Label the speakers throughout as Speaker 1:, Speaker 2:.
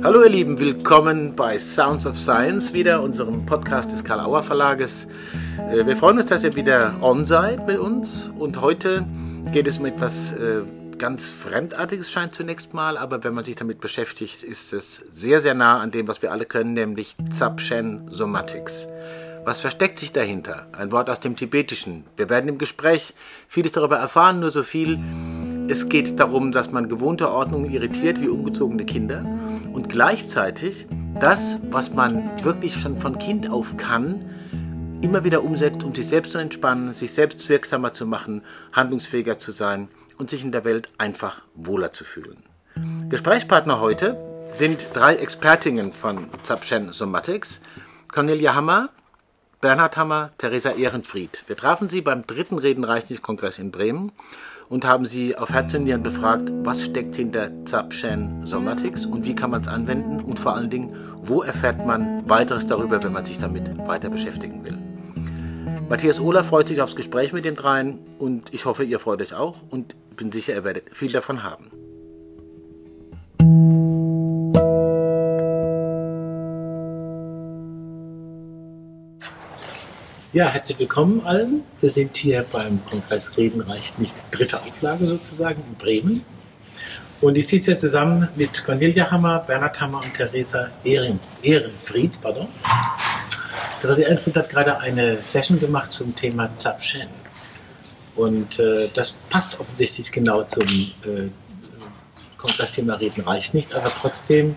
Speaker 1: Hallo ihr Lieben, willkommen bei Sounds of Science, wieder unserem Podcast des Karl Auer Verlages. Äh, wir freuen uns, dass ihr wieder on seid mit uns und heute geht es um etwas äh, ganz Fremdartiges scheint zunächst mal, aber wenn man sich damit beschäftigt, ist es sehr, sehr nah an dem, was wir alle können, nämlich Zapchen Somatics. Was versteckt sich dahinter? Ein Wort aus dem Tibetischen. Wir werden im Gespräch vieles darüber erfahren, nur so viel. Es geht darum, dass man gewohnte Ordnungen irritiert wie ungezogene Kinder und gleichzeitig das, was man wirklich schon von Kind auf kann, immer wieder umsetzt, um sich selbst zu entspannen, sich selbst wirksamer zu machen, handlungsfähiger zu sein und sich in der Welt einfach wohler zu fühlen. Gesprächspartner heute sind drei Expertinnen von Zapchen Somatics, Cornelia Hammer, Bernhard Hammer, Theresa Ehrenfried. Wir trafen sie beim dritten Reden Reichskongress in Bremen und haben sie auf Herz und Nieren befragt, was steckt hinter Zapchen Somatics und wie kann man es anwenden und vor allen Dingen, wo erfährt man weiteres darüber, wenn man sich damit weiter beschäftigen will. Matthias Ohler freut sich aufs Gespräch mit den dreien und ich hoffe, ihr freut euch auch und bin sicher, ihr werdet viel davon haben. Ja, herzlich willkommen allen. Wir sind hier beim Kongress Reden reicht nicht, dritte Auflage sozusagen in Bremen. Und ich sitze hier zusammen mit Cornelia Hammer, Bernhard Hammer und Theresa Ehren, Ehrenfried. Pardon. Theresa Ehrenfried hat gerade eine Session gemacht zum Thema Zapchen. Und äh, das passt offensichtlich genau zum äh, Kongressthema Reden reicht nicht, aber trotzdem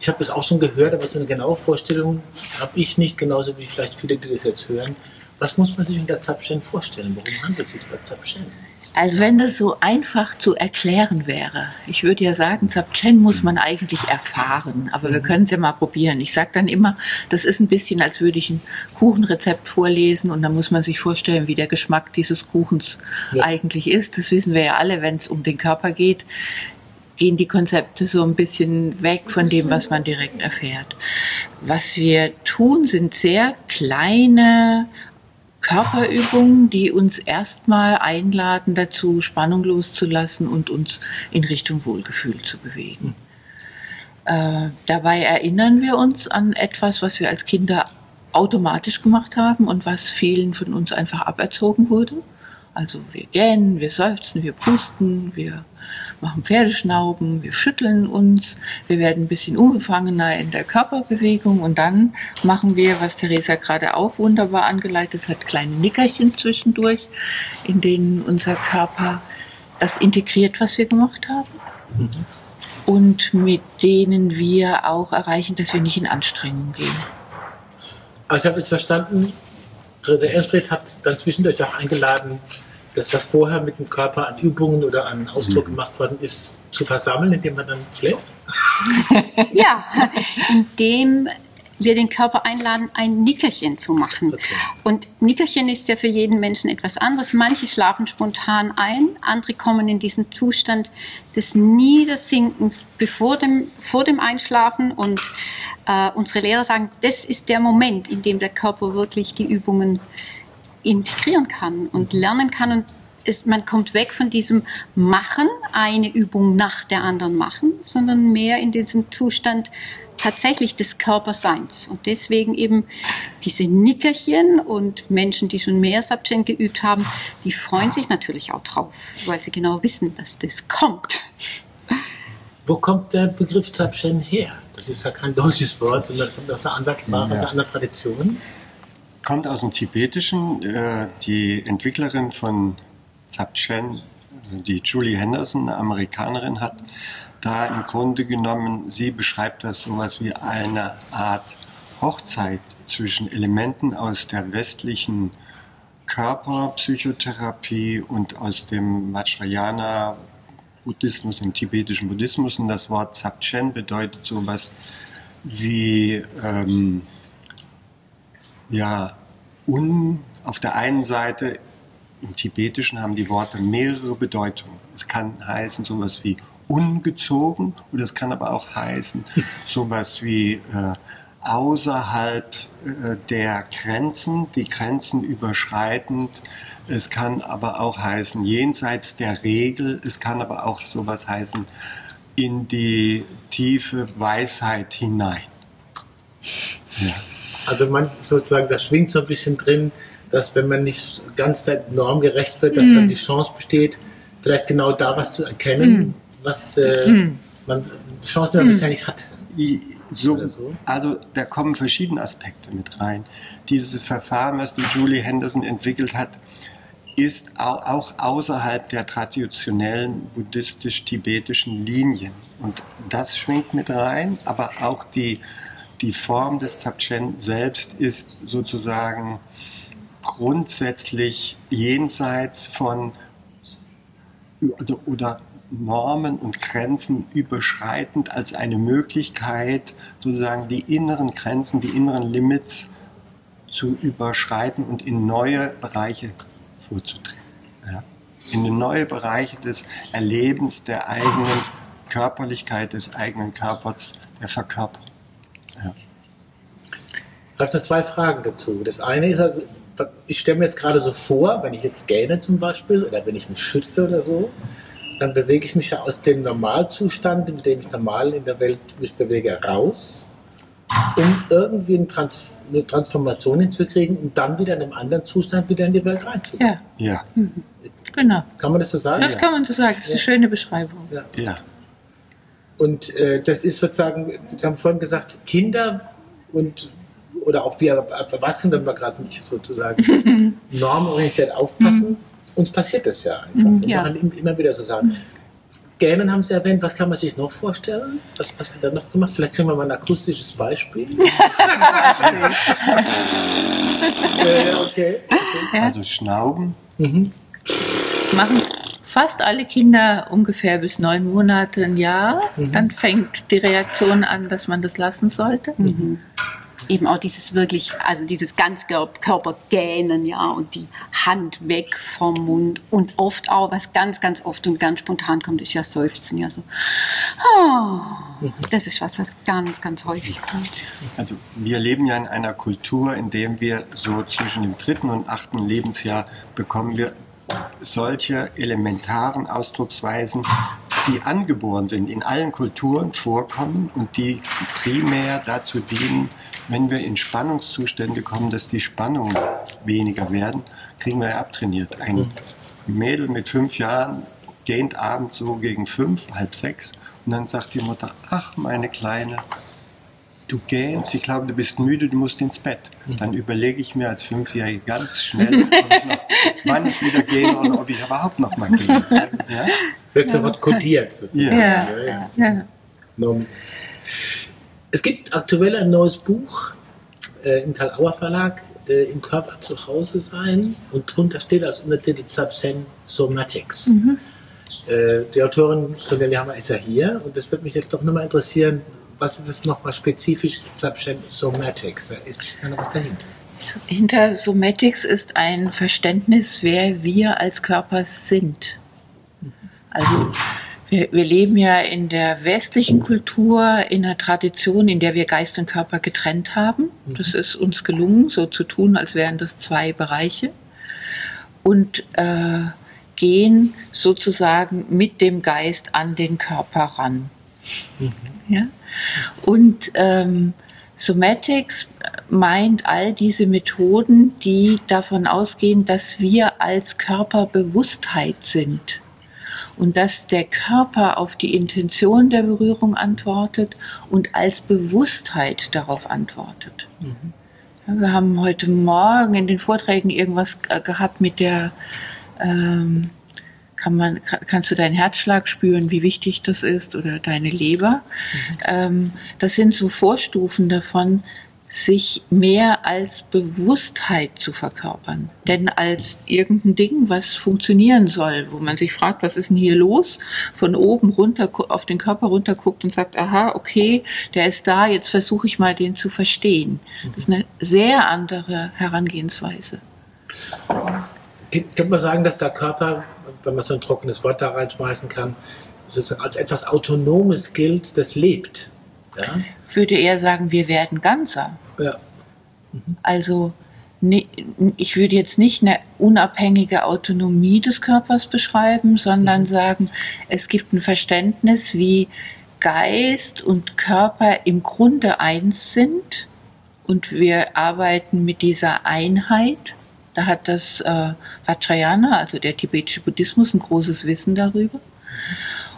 Speaker 1: ich habe das auch schon gehört, aber so eine genaue Vorstellung habe ich nicht, genauso wie vielleicht viele, die das jetzt hören. Was muss man sich unter Zapchen vorstellen? Worum handelt es sich bei Zapchen?
Speaker 2: Also wenn das so einfach zu erklären wäre. Ich würde ja sagen, Zapchen muss man eigentlich erfahren, aber wir mhm. können es ja mal probieren. Ich sage dann immer, das ist ein bisschen, als würde ich ein Kuchenrezept vorlesen und dann muss man sich vorstellen, wie der Geschmack dieses Kuchens ja. eigentlich ist. Das wissen wir ja alle, wenn es um den Körper geht gehen die Konzepte so ein bisschen weg von dem, was man direkt erfährt. Was wir tun, sind sehr kleine Körperübungen, die uns erstmal einladen dazu, Spannung loszulassen und uns in Richtung Wohlgefühl zu bewegen. Äh, dabei erinnern wir uns an etwas, was wir als Kinder automatisch gemacht haben und was vielen von uns einfach aberzogen wurde. Also wir gähnen, wir seufzen, wir pusten, wir machen Pferdeschnauben, wir schütteln uns, wir werden ein bisschen unbefangener in der Körperbewegung und dann machen wir, was Theresa gerade auch wunderbar angeleitet hat, kleine Nickerchen zwischendurch, in denen unser Körper das integriert, was wir gemacht haben. Mhm. Und mit denen wir auch erreichen, dass wir nicht in Anstrengung gehen.
Speaker 1: Also ich habe jetzt verstanden, Theresa Ernstfried hat dann zwischendurch auch eingeladen, das, was vorher mit dem Körper an Übungen oder an Ausdruck mhm. gemacht worden ist, zu versammeln, indem man dann schläft?
Speaker 3: ja, indem wir den Körper einladen, ein Nickerchen zu machen. Okay. Und Nickerchen ist ja für jeden Menschen etwas anderes. Manche schlafen spontan ein, andere kommen in diesen Zustand des Niedersinkens bevor dem, vor dem Einschlafen. Und äh, unsere Lehrer sagen, das ist der Moment, in dem der Körper wirklich die Übungen integrieren kann und lernen kann und ist, man kommt weg von diesem Machen, eine Übung nach der anderen machen, sondern mehr in diesen Zustand tatsächlich des Körperseins. Und deswegen eben diese Nickerchen und Menschen, die schon mehr Subchen geübt haben, die freuen sich natürlich auch drauf, weil sie genau wissen, dass das kommt.
Speaker 1: Wo kommt der Begriff Zapchen her? Das ist ja kein deutsches Wort, sondern kommt aus einer anderen Sprache, ja. einer anderen Tradition
Speaker 4: kommt aus dem Tibetischen. Äh, die Entwicklerin von Zapchen, die Julie Henderson, eine Amerikanerin, hat da im Grunde genommen, sie beschreibt das sowas wie eine Art Hochzeit zwischen Elementen aus der westlichen Körperpsychotherapie und aus dem Vajrayana Buddhismus, dem tibetischen Buddhismus. Und das Wort Zapchen bedeutet sowas wie ähm, ja, un, auf der einen Seite im Tibetischen haben die Worte mehrere Bedeutungen. Es kann heißen sowas wie ungezogen oder es kann aber auch heißen sowas wie äh, außerhalb äh, der Grenzen, die Grenzen überschreitend. Es kann aber auch heißen jenseits der Regel. Es kann aber auch sowas heißen in die tiefe Weisheit hinein.
Speaker 5: Ja. Also man sozusagen, da schwingt so ein bisschen drin, dass wenn man nicht ganz der Norm gerecht wird, dass mm. dann die Chance besteht, vielleicht genau da was zu erkennen, mm. was äh, mm. man Chancen, die man bisher nicht hat.
Speaker 4: So, so, Also da kommen verschiedene Aspekte mit rein. Dieses Verfahren, was die Julie Henderson entwickelt hat, ist auch außerhalb der traditionellen buddhistisch-tibetischen Linien. Und das schwingt mit rein, aber auch die, die Form des Dzogchen selbst ist sozusagen grundsätzlich jenseits von oder Normen und Grenzen überschreitend als eine Möglichkeit, sozusagen die inneren Grenzen, die inneren Limits zu überschreiten und in neue Bereiche vorzutreten. Ja? In neue Bereiche des Erlebens der eigenen Körperlichkeit, des eigenen Körpers, der Verkörperung. Ja.
Speaker 5: Ich habe da zwei Fragen dazu. Das eine ist, also, ich stelle mir jetzt gerade so vor, wenn ich jetzt gähne zum Beispiel oder wenn ich mich schüttle oder so, dann bewege ich mich ja aus dem Normalzustand, in dem ich normal in der Welt mich bewege, raus, um irgendwie eine, Trans eine Transformation hinzukriegen, um dann wieder in einem anderen Zustand wieder in die Welt reinzugehen.
Speaker 4: Ja. ja.
Speaker 2: Mhm. Genau.
Speaker 5: Kann man das so sagen?
Speaker 2: Das
Speaker 5: ja.
Speaker 2: kann man so sagen. Das ist ja. eine schöne Beschreibung.
Speaker 4: Ja. ja.
Speaker 5: Und äh, das ist sozusagen, Sie haben vorhin gesagt, Kinder und oder auch wir Erwachsene, wenn wir gerade nicht sozusagen normorientiert aufpassen, mhm uns passiert das ja einfach. Mhm, wir ja. machen immer wieder so Sachen. Gähnen haben Sie erwähnt, was kann man sich noch vorstellen? Was, was wird da noch gemacht? Vielleicht kriegen wir mal ein akustisches Beispiel.
Speaker 4: äh, okay. okay. Also Schnauben. Mhm.
Speaker 2: Machen fast alle Kinder ungefähr bis neun Monate, ein Jahr. Mhm. Dann fängt die Reaktion an, dass man das lassen sollte. Mhm
Speaker 3: eben auch dieses wirklich, also dieses Ganzkörpergähnen, ja, und die Hand weg vom Mund. Und oft auch, was ganz, ganz oft und ganz spontan kommt, ist ja Seufzen, ja, so. Oh, das ist was, was ganz, ganz häufig kommt.
Speaker 4: Also, wir leben ja in einer Kultur, in der wir so zwischen dem dritten und achten Lebensjahr bekommen wir solche elementaren Ausdrucksweisen, die angeboren sind, in allen Kulturen vorkommen und die primär dazu dienen, wenn wir in Spannungszustände kommen, dass die Spannungen weniger werden, kriegen wir ja abtrainiert. Ein Mädel mit fünf Jahren gähnt abends so gegen fünf, halb sechs und dann sagt die Mutter, ach meine Kleine, du gähnst, ich glaube, du bist müde, du musst ins Bett. Dann überlege ich mir als Fünfjährige ganz schnell, ich noch, wann ich wieder gehe und ob ich überhaupt noch mal gehe.
Speaker 5: Ja? Wird sofort kodiert.
Speaker 2: Sozusagen. Ja. Ja, ja.
Speaker 5: Es gibt aktuell ein neues Buch äh, im Karl-Auer Verlag, äh, im Körper zu Hause sein und drunter steht als Untertitel Zapsen Somatics. Mhm. Äh, die Autorin Cornelia Hammer ist ja hier und das würde mich jetzt doch nochmal interessieren, was ist das nochmal spezifisch Somatics? Ist da noch was dahinter?
Speaker 2: Hinter Somatics ist ein Verständnis, wer wir als Körper sind. Also wir, wir, leben ja in der westlichen Kultur, in einer Tradition, in der wir Geist und Körper getrennt haben. Das ist uns gelungen, so zu tun, als wären das zwei Bereiche. Und äh, gehen sozusagen mit dem Geist an den Körper ran. Mhm. Ja? Und ähm, Somatics meint all diese Methoden, die davon ausgehen, dass wir als Körperbewusstheit sind und dass der Körper auf die Intention der Berührung antwortet und als Bewusstheit darauf antwortet. Mhm. Wir haben heute Morgen in den Vorträgen irgendwas gehabt mit der ähm, kann man, kannst du deinen Herzschlag spüren, wie wichtig das ist, oder deine Leber. Mhm. Ähm, das sind so Vorstufen davon, sich mehr als Bewusstheit zu verkörpern. Denn als irgendein Ding, was funktionieren soll, wo man sich fragt, was ist denn hier los, von oben runter auf den Körper runter guckt und sagt, aha, okay, der ist da, jetzt versuche ich mal den zu verstehen. Das ist eine sehr andere Herangehensweise.
Speaker 5: Könnte man sagen, dass der Körper wenn man so ein trockenes Wort da reinschmeißen kann, sozusagen als etwas Autonomes gilt, das lebt. Ja?
Speaker 2: Ich würde eher sagen, wir werden ganzer.
Speaker 5: Ja.
Speaker 2: Mhm. Also ich würde jetzt nicht eine unabhängige Autonomie des Körpers beschreiben, sondern sagen, es gibt ein Verständnis, wie Geist und Körper im Grunde eins sind und wir arbeiten mit dieser Einheit. Da hat das äh, Vajrayana, also der tibetische Buddhismus, ein großes Wissen darüber.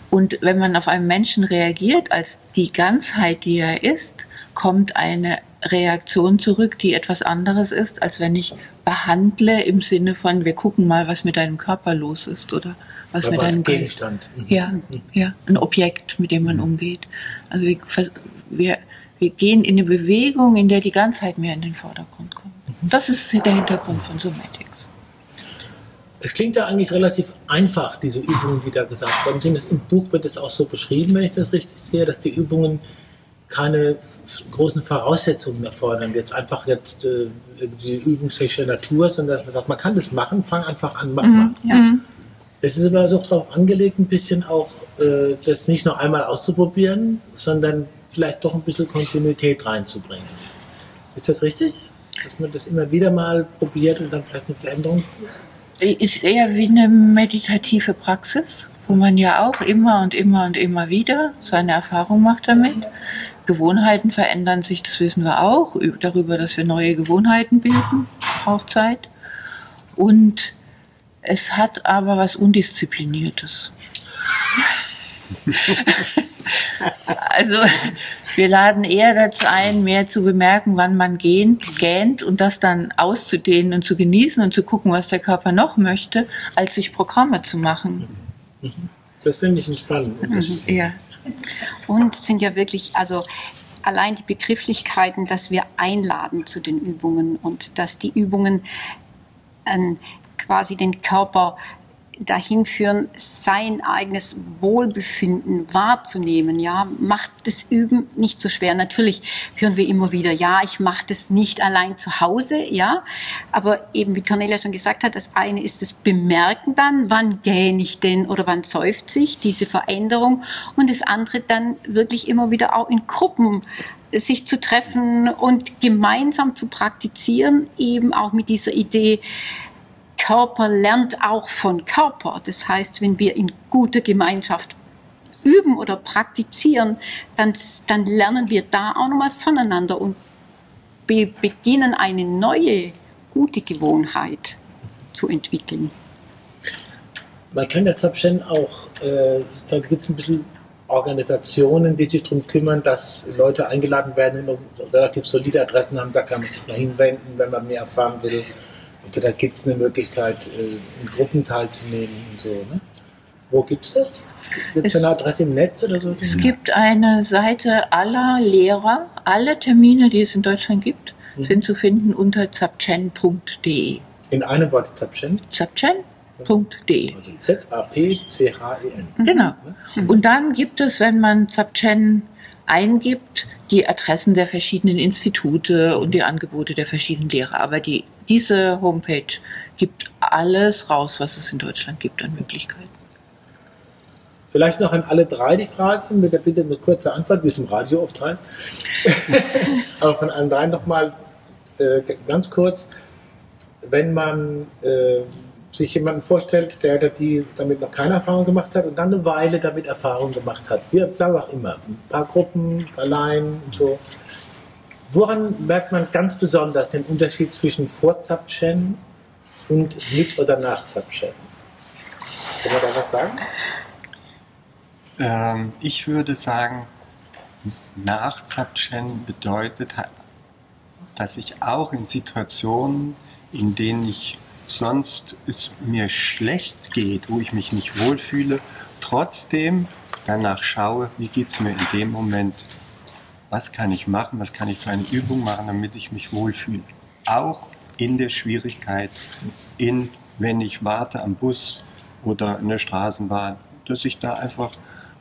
Speaker 2: Und wenn man auf einen Menschen reagiert als die Ganzheit, die er ist, kommt eine Reaktion zurück, die etwas anderes ist, als wenn ich behandle im Sinne von, wir gucken mal, was mit deinem Körper los ist oder was
Speaker 1: Oder
Speaker 2: mit
Speaker 1: als
Speaker 2: deinem
Speaker 1: Gegenstand.
Speaker 2: Geist. Ja, ja, ein Objekt, mit dem man umgeht. Also wir, wir, wir gehen in eine Bewegung, in der die Ganzheit mehr in den Vordergrund kommt. Das ist der Hintergrund von Somatics.
Speaker 5: Es klingt ja eigentlich relativ einfach, diese Übungen, die da gesagt worden sind. Im Buch wird es auch so beschrieben, wenn ich das richtig sehe, dass die Übungen keine großen Voraussetzungen erfordern. Jetzt einfach jetzt äh, die übungstechnische Natur, sondern dass man sagt, man kann das machen, fang einfach an, mach mal.
Speaker 2: Ja.
Speaker 5: Es ist aber doch darauf angelegt, ein bisschen auch äh, das nicht nur einmal auszuprobieren, sondern vielleicht doch ein bisschen Kontinuität reinzubringen. Ist das richtig? Dass man das immer wieder mal probiert und dann vielleicht eine Veränderung
Speaker 2: Ist eher wie eine meditative Praxis, wo man ja auch immer und immer und immer wieder seine Erfahrung macht damit. Gewohnheiten verändern sich, das wissen wir auch, darüber, dass wir neue Gewohnheiten bilden, braucht Zeit. Und es hat aber was Undiszipliniertes. Also wir laden eher dazu ein, mehr zu bemerken, wann man gähnt, gähnt und das dann auszudehnen und zu genießen und zu gucken, was der Körper noch möchte, als sich Programme zu machen.
Speaker 5: Das finde ich einen spannenden Unterschied.
Speaker 2: Ja.
Speaker 3: Und es sind ja wirklich, also allein die Begrifflichkeiten, dass wir einladen zu den Übungen und dass die Übungen ähm, quasi den Körper dahin führen, sein eigenes Wohlbefinden wahrzunehmen, ja, macht das Üben nicht so schwer. Natürlich hören wir immer wieder, ja, ich mache das nicht allein zu Hause, ja, aber eben wie Cornelia schon gesagt hat, das eine ist das Bemerken dann, wann gähne ich denn oder wann seufzt sich diese Veränderung. Und das andere dann wirklich immer wieder auch in Gruppen sich zu treffen und gemeinsam zu praktizieren, eben auch mit dieser Idee, Körper lernt auch von Körper. Das heißt, wenn wir in guter Gemeinschaft üben oder praktizieren, dann, dann lernen wir da auch nochmal voneinander und be beginnen eine neue, gute Gewohnheit zu entwickeln.
Speaker 5: Man kann ja Zapchen auch, äh, gibt es ein bisschen Organisationen, die sich darum kümmern, dass Leute eingeladen werden und relativ solide Adressen haben, da kann man sich mal hinwenden, wenn man mehr erfahren will. Oder da gibt es eine Möglichkeit, äh, in Gruppen teilzunehmen und so. Ne? Wo gibt es das? Gibt es eine Adresse im Netz oder so?
Speaker 2: Es gibt eine Seite aller Lehrer. Alle Termine, die es in Deutschland gibt, sind zu finden unter zapchen.de.
Speaker 5: In einem Wort Zapchen,
Speaker 2: zapchen.de.
Speaker 5: also Z-A-P-C-H-E-N.
Speaker 2: Genau. Und dann gibt es, wenn man Zapchen eingibt, die Adressen der verschiedenen Institute und die Angebote der verschiedenen Lehrer. Aber die, diese Homepage gibt alles raus, was es in Deutschland gibt an Möglichkeiten.
Speaker 5: Vielleicht noch an alle drei die Frage, mit der Bitte eine kurze Antwort, wie es im Radio oft heißt. Aber von allen drei nochmal äh, ganz kurz. Wenn man äh, sich jemanden vorstellt, der die damit noch keine Erfahrung gemacht hat und dann eine Weile damit Erfahrung gemacht hat, wie auch immer, ein paar Gruppen, allein und so. Woran merkt man ganz besonders den Unterschied zwischen vor Zapchen und mit oder nach Zapchen? Kann man da was sagen?
Speaker 4: Ähm, ich würde sagen, nach Zapchen bedeutet, dass ich auch in Situationen, in denen ich sonst es mir schlecht geht, wo ich mich nicht wohlfühle, trotzdem danach schaue, wie geht es mir in dem Moment, was kann ich machen, was kann ich für eine Übung machen, damit ich mich wohlfühle. Auch in der Schwierigkeit, in, wenn ich warte am Bus oder in der Straßenbahn, dass ich da einfach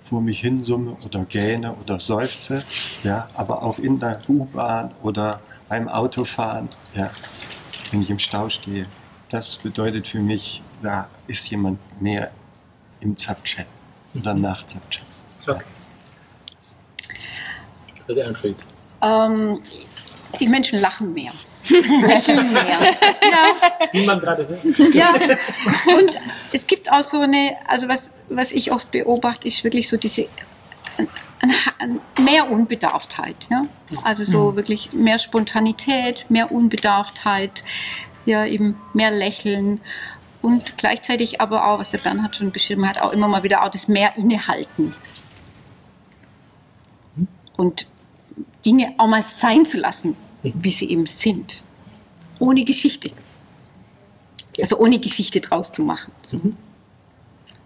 Speaker 4: vor mich hinsumme oder gähne oder seufze, ja, aber auch in der U-Bahn oder beim Autofahren, ja, wenn ich im Stau stehe. Das bedeutet für mich, da ist jemand mehr im Zapchen oder nach Zapchen.
Speaker 5: Okay. Also Anfried.
Speaker 3: Ähm, die Menschen lachen mehr. Lächeln mehr. Ja,
Speaker 5: Wie man gerade hört.
Speaker 3: ja. Und es gibt auch so eine, also was, was ich oft beobachte, ist wirklich so diese an- an- mehr Unbedarftheit. Ja? Also so wirklich mehr Spontanität, mehr Unbedarftheit, ja, eben mehr Lächeln und gleichzeitig aber auch, was der Bernhard schon beschrieben hat, auch immer mal wieder auch das mehr Innehalten. Und Dinge auch mal sein zu lassen, wie sie eben sind. Ohne Geschichte. Also ohne Geschichte draus zu machen.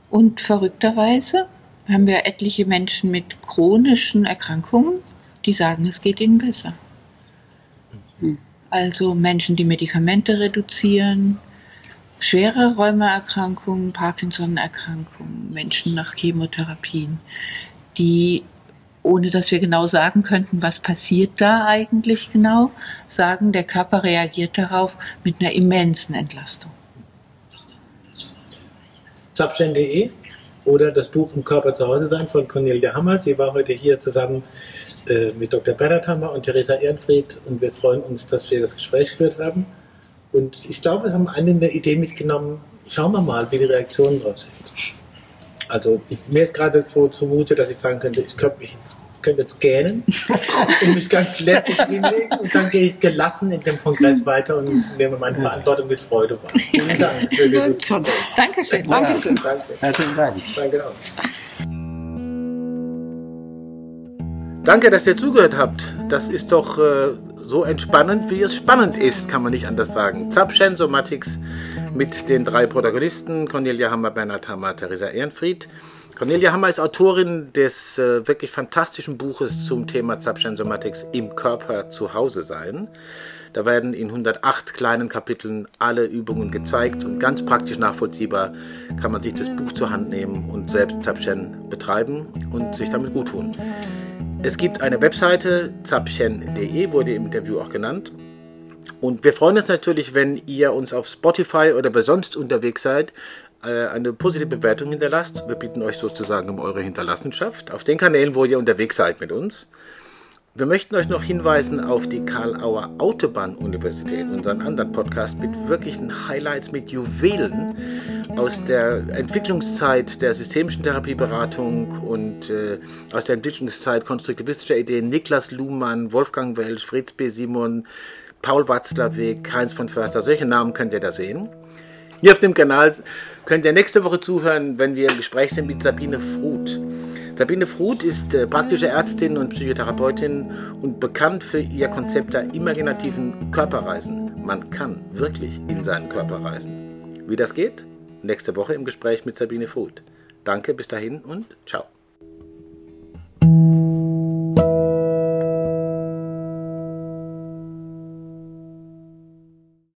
Speaker 2: Und verrückterweise haben wir etliche Menschen mit chronischen Erkrankungen, die sagen, es geht ihnen besser. Also Menschen, die Medikamente reduzieren, schwere Rheumaerkrankungen, Parkinson-Erkrankungen, Menschen nach Chemotherapien, die, ohne dass wir genau sagen könnten, was passiert da eigentlich genau, sagen, der Körper reagiert darauf mit einer immensen Entlastung.
Speaker 5: Zapschen.de oder das Buch Im Körper zu Hause sein von Cornelia Hammer. Sie war heute hier zusammen äh, mit Dr. Bernhard Hammer und Theresa Ehrenfried und wir freuen uns, dass wir das Gespräch geführt haben. Und ich glaube, wir haben eine eine Idee mitgenommen. Schauen wir mal, wie die Reaktionen drauf sind. Also ich, mir ist gerade so zumute, dass ich sagen könnte, ich könnte mich jetzt, könnte jetzt gähnen und mich ganz lässig hinlegen und dann gehe ich gelassen in dem Kongress weiter und nehme meine Verantwortung mit Freude wahr. Vielen Dank für dieses.
Speaker 2: Dankeschön. Dankeschön.
Speaker 5: Danke.
Speaker 4: Herzlichen Dank.
Speaker 5: Danke auch.
Speaker 1: Danke, dass ihr zugehört habt. Das ist doch äh, so entspannend, wie es spannend ist, kann man nicht anders sagen. Zapschen Somatics mit den drei Protagonisten, Cornelia Hammer, Bernhard Hammer, Theresa Ehrenfried. Cornelia Hammer ist Autorin des äh, wirklich fantastischen Buches zum Thema Zapschen Somatics im Körper zu Hause sein. Da werden in 108 kleinen Kapiteln alle Übungen gezeigt und ganz praktisch nachvollziehbar kann man sich das Buch zur Hand nehmen und selbst Zapschen betreiben und sich damit gut tun. Es gibt eine Webseite, zapchen.de, wurde im Interview auch genannt. Und wir freuen uns natürlich, wenn ihr uns auf Spotify oder wer sonst unterwegs seid, äh, eine positive Bewertung hinterlasst. Wir bitten euch sozusagen um eure Hinterlassenschaft auf den Kanälen, wo ihr unterwegs seid mit uns. Wir möchten euch noch hinweisen auf die Karl-Auer Autobahn-Universität, unseren anderen Podcast mit wirklichen Highlights, mit Juwelen aus der Entwicklungszeit der systemischen Therapieberatung und äh, aus der Entwicklungszeit konstruktivistischer Ideen. Niklas Luhmann, Wolfgang Welsch, Fritz B. Simon, Paul Watzlawick, Heinz von Förster, solche Namen könnt ihr da sehen. Hier auf dem Kanal könnt ihr nächste Woche zuhören, wenn wir im Gespräch sind mit Sabine Fruth. Sabine Fruth ist äh, praktische Ärztin und Psychotherapeutin und bekannt für ihr Konzept der imaginativen Körperreisen. Man kann wirklich in seinen Körper reisen. Wie das geht? Nächste Woche im Gespräch mit Sabine Fruth. Danke, bis dahin und ciao.